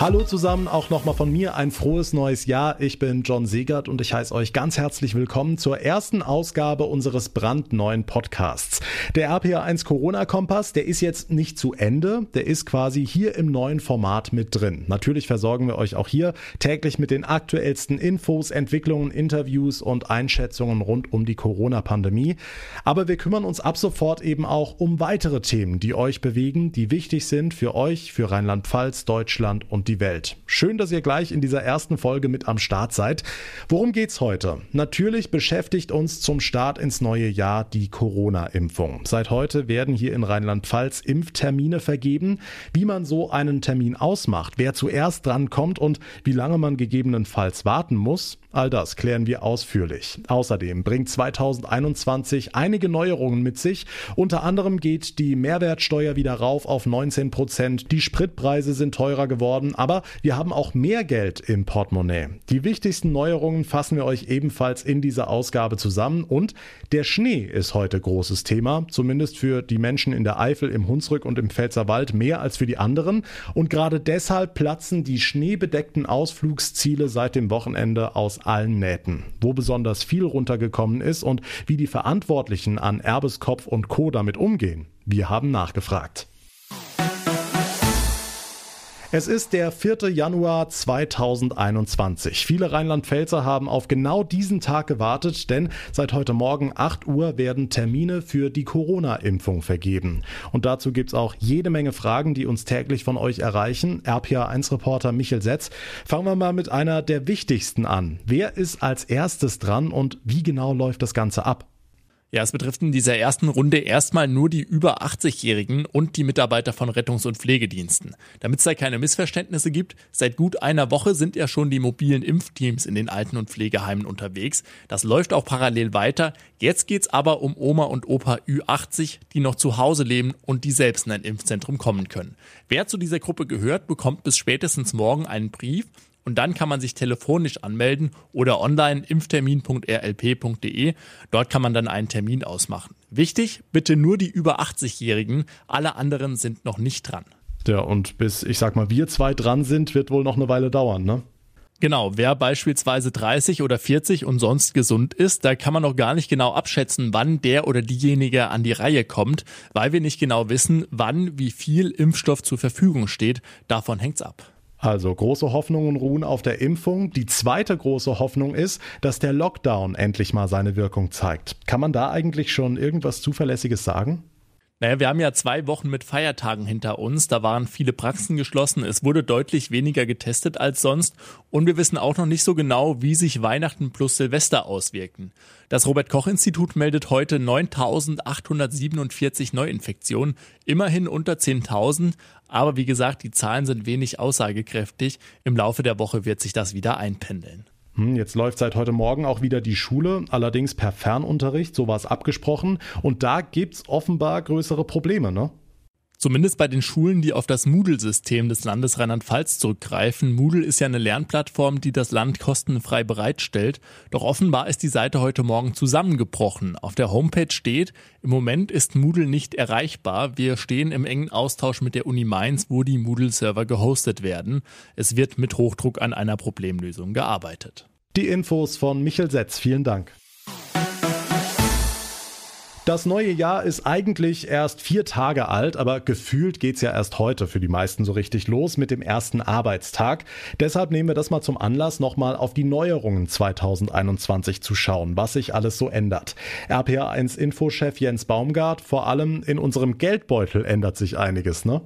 Hallo zusammen, auch nochmal von mir ein frohes neues Jahr. Ich bin John Segert und ich heiße euch ganz herzlich willkommen zur ersten Ausgabe unseres brandneuen Podcasts. Der RPA1 Corona Kompass, der ist jetzt nicht zu Ende, der ist quasi hier im neuen Format mit drin. Natürlich versorgen wir euch auch hier täglich mit den aktuellsten Infos, Entwicklungen, Interviews und Einschätzungen rund um die Corona-Pandemie. Aber wir kümmern uns ab sofort eben auch um weitere Themen, die euch bewegen, die wichtig sind für euch, für Rheinland-Pfalz, Deutschland und die Welt. Schön, dass ihr gleich in dieser ersten Folge mit am Start seid. Worum geht's heute? Natürlich beschäftigt uns zum Start ins neue Jahr die Corona-Impfung. Seit heute werden hier in Rheinland-Pfalz Impftermine vergeben. Wie man so einen Termin ausmacht, wer zuerst dran kommt und wie lange man gegebenenfalls warten muss, all das klären wir ausführlich. Außerdem bringt 2021 einige Neuerungen mit sich. Unter anderem geht die Mehrwertsteuer wieder rauf auf 19 Prozent. Die Spritpreise sind teurer geworden, aber wir haben auch mehr Geld im Portemonnaie. Die wichtigsten Neuerungen fassen wir euch ebenfalls in dieser Ausgabe zusammen und der Schnee ist heute großes Thema, zumindest für die Menschen in der Eifel, im Hunsrück und im Pfälzerwald mehr als für die anderen und gerade deshalb platzen die schneebedeckten Ausflugsziele seit dem Wochenende aus allen Nähten. Wo besonders viel runtergekommen ist und wie die Verantwortlichen an Erbeskopf und Co. damit umgehen. Wir haben nachgefragt. Es ist der 4. Januar 2021. Viele Rheinland-Pfälzer haben auf genau diesen Tag gewartet, denn seit heute Morgen 8 Uhr werden Termine für die Corona-Impfung vergeben. Und dazu gibt's auch jede Menge Fragen, die uns täglich von euch erreichen. RPA1-Reporter Michel Setz. Fangen wir mal mit einer der wichtigsten an. Wer ist als erstes dran und wie genau läuft das Ganze ab? Ja, es betrifft in dieser ersten Runde erstmal nur die über 80-Jährigen und die Mitarbeiter von Rettungs- und Pflegediensten. Damit es da keine Missverständnisse gibt, seit gut einer Woche sind ja schon die mobilen Impfteams in den Alten- und Pflegeheimen unterwegs. Das läuft auch parallel weiter. Jetzt geht's aber um Oma und Opa Ü80, die noch zu Hause leben und die selbst in ein Impfzentrum kommen können. Wer zu dieser Gruppe gehört, bekommt bis spätestens morgen einen Brief und dann kann man sich telefonisch anmelden oder online impftermin.rlp.de. Dort kann man dann einen Termin ausmachen. Wichtig, bitte nur die über 80-Jährigen. Alle anderen sind noch nicht dran. Ja, und bis, ich sag mal, wir zwei dran sind, wird wohl noch eine Weile dauern, ne? Genau, wer beispielsweise 30 oder 40 und sonst gesund ist, da kann man noch gar nicht genau abschätzen, wann der oder diejenige an die Reihe kommt, weil wir nicht genau wissen, wann wie viel Impfstoff zur Verfügung steht. Davon hängt's ab. Also große Hoffnungen ruhen auf der Impfung. Die zweite große Hoffnung ist, dass der Lockdown endlich mal seine Wirkung zeigt. Kann man da eigentlich schon irgendwas Zuverlässiges sagen? Naja, wir haben ja zwei Wochen mit Feiertagen hinter uns. Da waren viele Praxen geschlossen. Es wurde deutlich weniger getestet als sonst. Und wir wissen auch noch nicht so genau, wie sich Weihnachten plus Silvester auswirken. Das Robert-Koch-Institut meldet heute 9.847 Neuinfektionen. Immerhin unter 10.000. Aber wie gesagt, die Zahlen sind wenig aussagekräftig. Im Laufe der Woche wird sich das wieder einpendeln. Hm, jetzt läuft seit heute Morgen auch wieder die Schule, allerdings per Fernunterricht, so war es abgesprochen. Und da gibt's offenbar größere Probleme, ne? Zumindest bei den Schulen, die auf das Moodle-System des Landes Rheinland-Pfalz zurückgreifen. Moodle ist ja eine Lernplattform, die das Land kostenfrei bereitstellt. Doch offenbar ist die Seite heute Morgen zusammengebrochen. Auf der Homepage steht, im Moment ist Moodle nicht erreichbar. Wir stehen im engen Austausch mit der Uni Mainz, wo die Moodle-Server gehostet werden. Es wird mit Hochdruck an einer Problemlösung gearbeitet. Die Infos von Michel Setz. Vielen Dank. Das neue Jahr ist eigentlich erst vier Tage alt, aber gefühlt geht's ja erst heute für die meisten so richtig los mit dem ersten Arbeitstag. Deshalb nehmen wir das mal zum Anlass, nochmal auf die Neuerungen 2021 zu schauen, was sich alles so ändert. RPA1 Infochef Jens Baumgart, vor allem in unserem Geldbeutel ändert sich einiges, ne?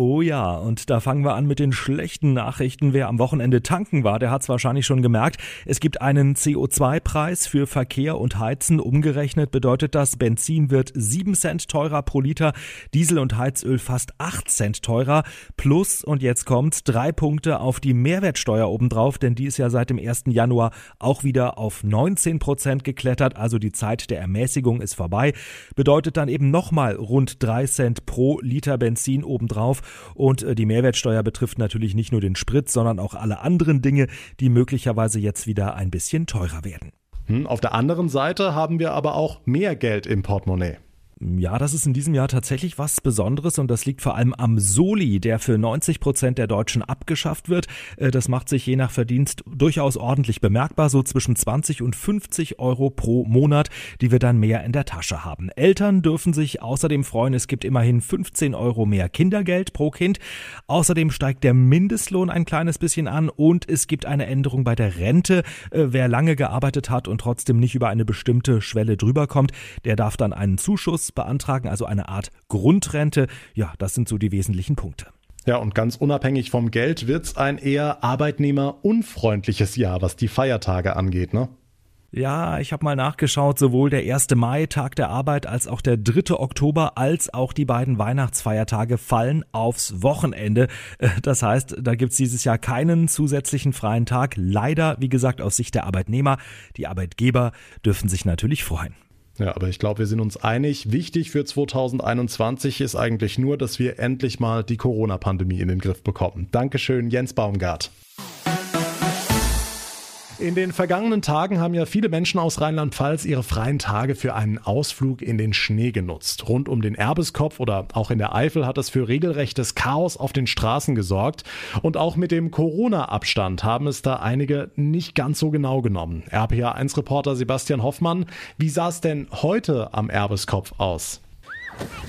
Oh ja, und da fangen wir an mit den schlechten Nachrichten. Wer am Wochenende tanken war, der hat es wahrscheinlich schon gemerkt. Es gibt einen CO2-Preis für Verkehr und Heizen. Umgerechnet bedeutet das, Benzin wird 7 Cent teurer pro Liter, Diesel und Heizöl fast 8 Cent teurer. Plus, und jetzt kommt's, drei Punkte auf die Mehrwertsteuer obendrauf, denn die ist ja seit dem 1. Januar auch wieder auf 19 Prozent geklettert. Also die Zeit der Ermäßigung ist vorbei. Bedeutet dann eben nochmal rund 3 Cent pro Liter Benzin obendrauf. Und äh, die Mehrwertsteuer betrifft natürlich nicht nur den Sprit, sondern auch alle anderen Dinge, die möglicherweise jetzt wieder ein bisschen teurer werden. Hm, auf der anderen Seite haben wir aber auch mehr Geld im Portemonnaie. Ja, das ist in diesem Jahr tatsächlich was Besonderes und das liegt vor allem am Soli, der für 90 Prozent der Deutschen abgeschafft wird. Äh, das macht sich je nach Verdienst durchaus ordentlich bemerkbar, so zwischen 20 und 50 Euro pro Monat, die wir dann mehr in der Tasche haben. Eltern dürfen sich außerdem freuen, es gibt immerhin 15 Euro mehr Kindergeld pro Kind. Außerdem steigt der Mindestlohn ein kleines bisschen an und es gibt eine Änderung bei der Rente. Äh, wer lange gearbeitet hat und trotzdem nicht über eine bestimmte Schwelle drüber kommt, der darf dann einen Zuschuss beantragen, also eine Art Grundrente. Ja, das sind so die wesentlichen Punkte. Ja, und ganz unabhängig vom Geld wird es ein eher arbeitnehmerunfreundliches Jahr, was die Feiertage angeht, ne? Ja, ich habe mal nachgeschaut, sowohl der 1. Mai, Tag der Arbeit, als auch der 3. Oktober, als auch die beiden Weihnachtsfeiertage fallen aufs Wochenende. Äh, das heißt, da gibt's dieses Jahr keinen zusätzlichen freien Tag. Leider, wie gesagt, aus Sicht der Arbeitnehmer. Die Arbeitgeber dürfen sich natürlich freuen. Ja, aber ich glaube, wir sind uns einig. Wichtig für 2021 ist eigentlich nur, dass wir endlich mal die Corona-Pandemie in den Griff bekommen. Dankeschön, Jens Baumgart. In den vergangenen Tagen haben ja viele Menschen aus Rheinland-Pfalz ihre freien Tage für einen Ausflug in den Schnee genutzt. Rund um den Erbeskopf oder auch in der Eifel hat das für regelrechtes Chaos auf den Straßen gesorgt. Und auch mit dem Corona-Abstand haben es da einige nicht ganz so genau genommen. RPA1-Reporter Sebastian Hoffmann, wie sah es denn heute am Erbeskopf aus?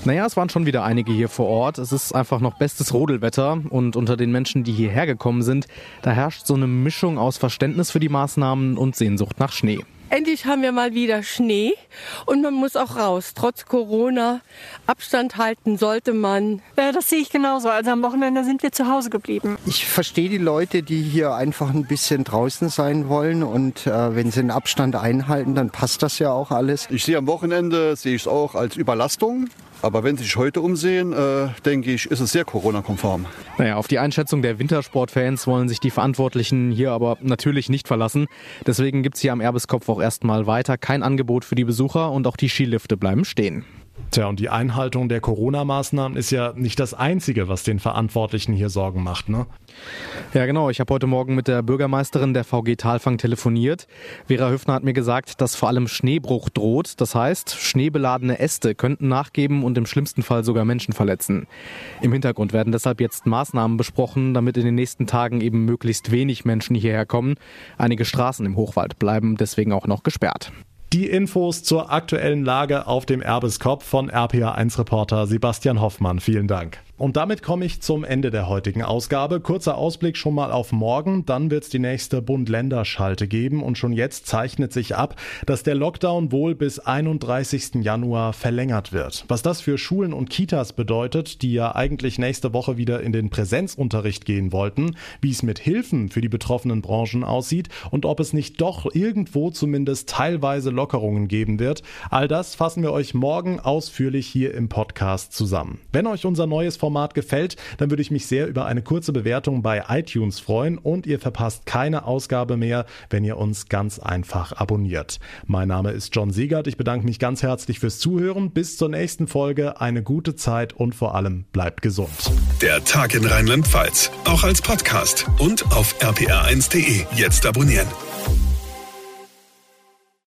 Naja, es waren schon wieder einige hier vor Ort. Es ist einfach noch bestes Rodelwetter und unter den Menschen, die hierher gekommen sind, da herrscht so eine Mischung aus Verständnis für die Maßnahmen und Sehnsucht nach Schnee. Endlich haben wir mal wieder Schnee und man muss auch raus. Trotz Corona Abstand halten sollte man. Ja, das sehe ich genauso. Also am Wochenende sind wir zu Hause geblieben. Ich verstehe die Leute, die hier einfach ein bisschen draußen sein wollen und äh, wenn sie einen Abstand einhalten, dann passt das ja auch alles. Ich sehe am Wochenende sehe ich es auch als Überlastung. Aber wenn Sie sich heute umsehen, äh, denke ich, ist es sehr Corona-konform. Naja, auf die Einschätzung der Wintersportfans wollen sich die Verantwortlichen hier aber natürlich nicht verlassen. Deswegen gibt es hier am Erbeskopf auch erstmal weiter kein Angebot für die Besucher und auch die Skilifte bleiben stehen. Tja, und die Einhaltung der Corona-Maßnahmen ist ja nicht das Einzige, was den Verantwortlichen hier Sorgen macht, ne? Ja, genau. Ich habe heute Morgen mit der Bürgermeisterin der VG Talfang telefoniert. Vera Höfner hat mir gesagt, dass vor allem Schneebruch droht. Das heißt, schneebeladene Äste könnten nachgeben und im schlimmsten Fall sogar Menschen verletzen. Im Hintergrund werden deshalb jetzt Maßnahmen besprochen, damit in den nächsten Tagen eben möglichst wenig Menschen hierher kommen. Einige Straßen im Hochwald bleiben deswegen auch noch gesperrt. Die Infos zur aktuellen Lage auf dem Erbeskopf von RPA1-Reporter Sebastian Hoffmann. Vielen Dank. Und damit komme ich zum Ende der heutigen Ausgabe. Kurzer Ausblick schon mal auf morgen, dann wird es die nächste Bund-Länder-Schalte geben und schon jetzt zeichnet sich ab, dass der Lockdown wohl bis 31. Januar verlängert wird. Was das für Schulen und Kitas bedeutet, die ja eigentlich nächste Woche wieder in den Präsenzunterricht gehen wollten, wie es mit Hilfen für die betroffenen Branchen aussieht und ob es nicht doch irgendwo zumindest teilweise Lockerungen geben wird, all das fassen wir euch morgen ausführlich hier im Podcast zusammen. Wenn euch unser neues Format Format gefällt, dann würde ich mich sehr über eine kurze Bewertung bei iTunes freuen und ihr verpasst keine Ausgabe mehr, wenn ihr uns ganz einfach abonniert. Mein Name ist John Siegert. Ich bedanke mich ganz herzlich fürs Zuhören. Bis zur nächsten Folge. Eine gute Zeit und vor allem bleibt gesund. Der Tag in Rheinland-Pfalz. Auch als Podcast und auf rpr1.de. Jetzt abonnieren.